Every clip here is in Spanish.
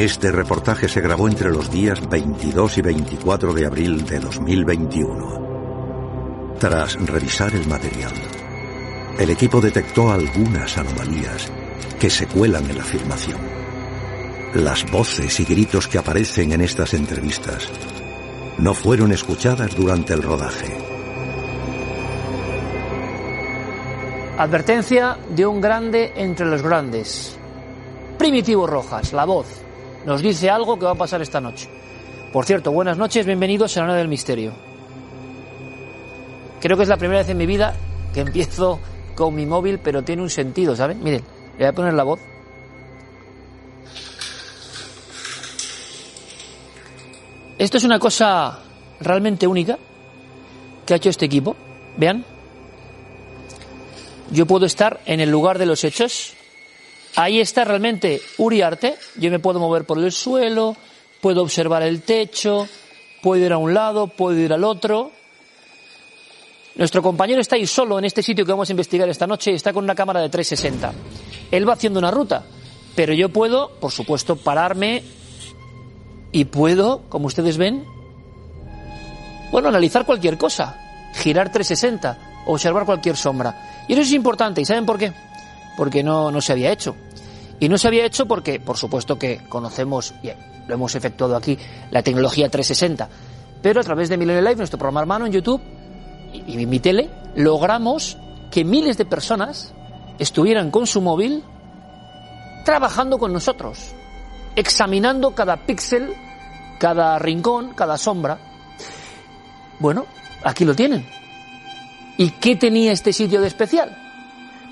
Este reportaje se grabó entre los días 22 y 24 de abril de 2021. Tras revisar el material, el equipo detectó algunas anomalías que se cuelan en la filmación. Las voces y gritos que aparecen en estas entrevistas no fueron escuchadas durante el rodaje. Advertencia de un grande entre los grandes. Primitivo Rojas, la voz nos dice algo que va a pasar esta noche. Por cierto, buenas noches, bienvenidos a la hora del misterio. Creo que es la primera vez en mi vida que empiezo con mi móvil, pero tiene un sentido, ¿saben? Miren, le voy a poner la voz. Esto es una cosa realmente única que ha hecho este equipo. Vean. Yo puedo estar en el lugar de los hechos, Ahí está realmente Uriarte. Yo me puedo mover por el suelo, puedo observar el techo, puedo ir a un lado, puedo ir al otro. Nuestro compañero está ahí solo en este sitio que vamos a investigar esta noche y está con una cámara de 360. Él va haciendo una ruta, pero yo puedo, por supuesto, pararme y puedo, como ustedes ven, bueno, analizar cualquier cosa, girar 360, observar cualquier sombra. Y eso es importante, ¿y saben por qué? porque no, no se había hecho. Y no se había hecho porque, por supuesto que conocemos, y lo hemos efectuado aquí, la tecnología 360, pero a través de Millennial Live, nuestro programa hermano en YouTube y, y mi tele, logramos que miles de personas estuvieran con su móvil trabajando con nosotros, examinando cada píxel, cada rincón, cada sombra. Bueno, aquí lo tienen. ¿Y qué tenía este sitio de especial?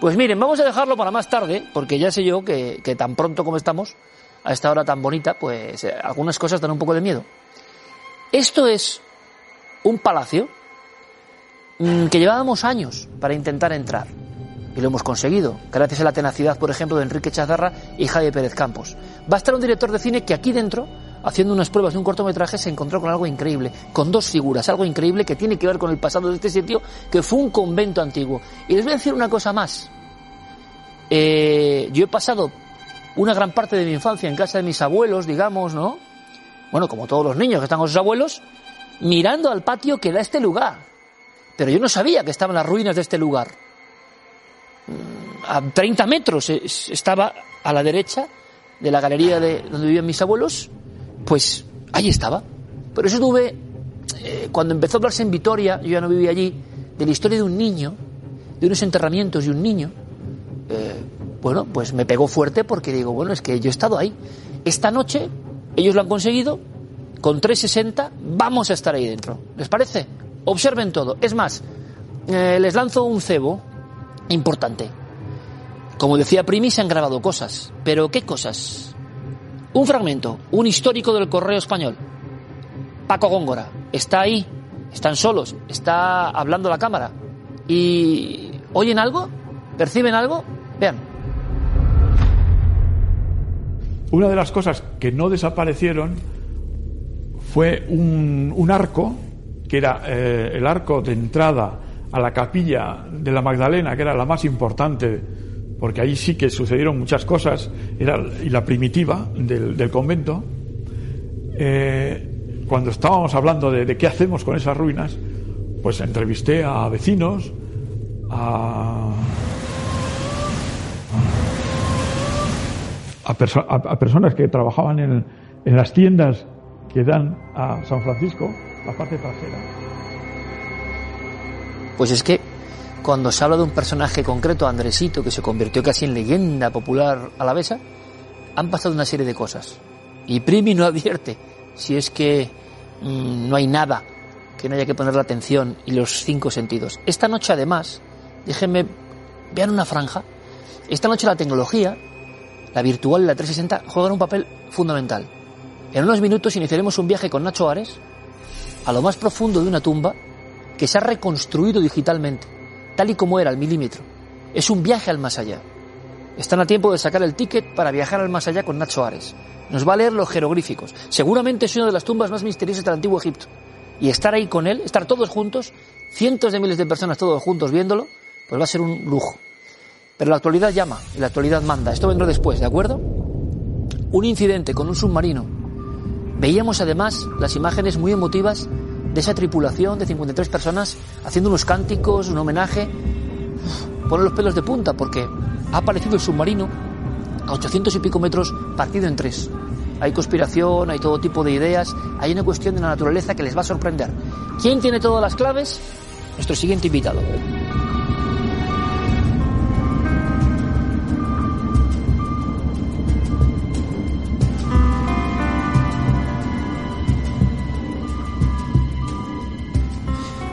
Pues miren, vamos a dejarlo para más tarde, porque ya sé yo que, tan pronto como estamos, a esta hora tan bonita, pues eh, algunas cosas dan un poco de miedo. Esto es un palacio mm, que llevábamos años para intentar entrar. Y lo hemos conseguido, gracias a la tenacidad, por ejemplo, de Enrique Chazarra y Javier Pérez Campos. Va a estar un director de cine que aquí dentro, haciendo unas pruebas de un cortometraje, se encontró con algo increíble, con dos figuras, algo increíble que tiene que ver con el pasado de este sitio, que fue un convento antiguo. Y les voy a decir una cosa más. Eh, yo he pasado una gran parte de mi infancia en casa de mis abuelos, digamos, ¿no? Bueno, como todos los niños que están con sus abuelos, mirando al patio que da este lugar. Pero yo no sabía que estaban las ruinas de este lugar. Mm, a 30 metros estaba a la derecha de la galería de donde vivían mis abuelos, pues ahí estaba. Pero eso tuve, eh, cuando empezó a hablarse en Vitoria, yo ya no vivía allí, de la historia de un niño, de unos enterramientos de un niño, eh, bueno, pues me pegó fuerte porque digo, bueno, es que yo he estado ahí. Esta noche ellos lo han conseguido, con 360 vamos a estar ahí dentro. ¿Les parece? Observen todo. Es más, eh, les lanzo un cebo importante. Como decía Primi, se han grabado cosas. ¿Pero qué cosas? Un fragmento, un histórico del correo español. Paco Góngora. Está ahí, están solos, está hablando la cámara. ¿Y oyen algo? ¿Perciben algo? Vean. Una de las cosas que no desaparecieron fue un, arco, que era eh, el arco de entrada a la capilla de la Magdalena, que era la más importante, porque ahí sí que sucedieron muchas cosas, era y la primitiva del, convento. Eh, cuando estábamos hablando de, qué hacemos con esas ruinas, pues entrevisté a vecinos, a personas que trabajaban en las tiendas que dan a San Francisco, la parte trasera. Pues es que cuando se habla de un personaje concreto, Andresito, que se convirtió casi en leyenda popular alavesa, han pasado una serie de cosas. Y Primi no advierte si es que mm, no hay nada que no haya que poner la atención y los cinco sentidos. Esta noche, además, déjenme, vean una franja. Esta noche la tecnología, la virtual la 360, juegan un papel fundamental. En unos minutos iniciaremos un viaje con Nacho Ares a lo más profundo de una tumba que se ha reconstruido digitalmente, tal y como era al milímetro. Es un viaje al más allá. Están a tiempo de sacar el ticket para viajar al más allá con Nacho Ares. Nos va a leer los jeroglíficos. Seguramente es una de las tumbas más misteriosas del antiguo Egipto. Y estar ahí con él, estar todos juntos, cientos de miles de personas todos juntos viéndolo, pues va a ser un lujo. Pero la actualidad llama y la actualidad manda. Esto vendrá después, ¿de acuerdo? Un incidente con un submarino. Veíamos además las imágenes muy emotivas de esa tripulación de 53 personas haciendo unos cánticos, un homenaje. Pone los pelos de punta porque ha aparecido el submarino a 800 y pico metros partido en tres. Hay conspiración, hay todo tipo de ideas, hay una cuestión de la naturaleza que les va a sorprender. ¿Quién tiene todas las claves? Nuestro siguiente invitado.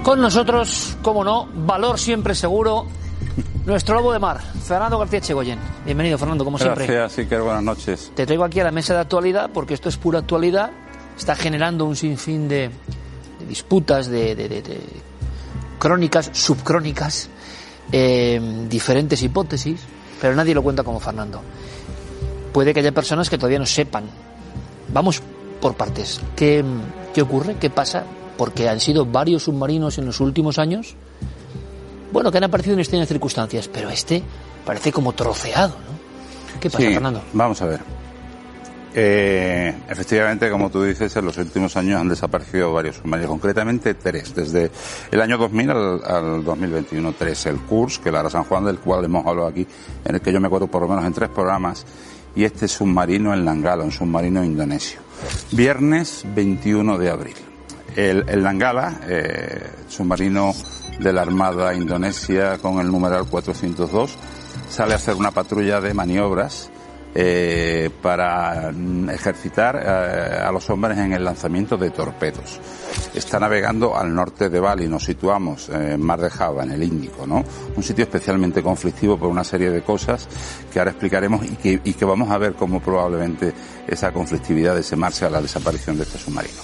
Con nosotros, como no, valor siempre seguro, nuestro lobo de mar, Fernando García Chegoyen. Bienvenido, Fernando, como siempre. Gracias, Iker, buenas noches. Te traigo aquí a la mesa de actualidad porque esto es pura actualidad. Está generando un sinfín de, disputas, de, crónicas, subcrónicas, eh, diferentes hipótesis, pero nadie lo cuenta como Fernando. Puede que haya personas que todavía no sepan. Vamos por partes. ¿Qué, qué ocurre? ¿Qué pasa? Porque han sido varios submarinos en los últimos años, bueno, que han aparecido en extrañas circunstancias, pero este parece como troceado, ¿no? ¿Qué pasa, Fernando? Vamos a ver. Eh, efectivamente, como tú dices, en los últimos años han desaparecido varios submarinos, concretamente tres, desde el año 2000 al, 2021, tres. El CURS, que la San Juan, del cual hemos hablado aquí, en el que yo me acuerdo por lo menos en tres programas, y este submarino en Langala, un submarino indonesio. Viernes 21 de abril. El, el Nangala, eh, submarino de la Armada Indonesia con el numeral 402, sale a hacer una patrulla de maniobras eh, para ejercitar eh, a los hombres en el lanzamiento de torpedos. Está navegando al norte de Bali, nos situamos en Mar de Java, en el Índico, ¿no? Un sitio especialmente conflictivo por una serie de cosas que ahora explicaremos y que, vamos a ver cómo probablemente esa conflictividad marcha a la desaparición de este submarino.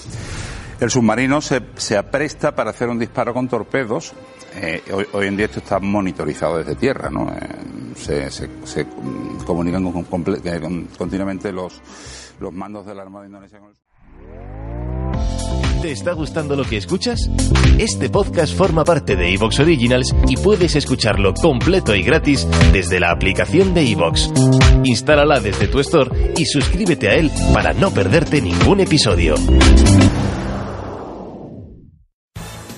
El submarino se, se apresta para hacer un disparo con torpedos. Eh, hoy, en día esto está monitorizado desde tierra, ¿no? Eh, se, comunican con, continuamente los, los mandos de la Armada Indonesia con ¿Te está gustando lo que escuchas? Este podcast forma parte de Evox Originals y puedes escucharlo completo y gratis desde la aplicación de Evox. Instálala desde tu store y suscríbete a él para no perderte ningún episodio.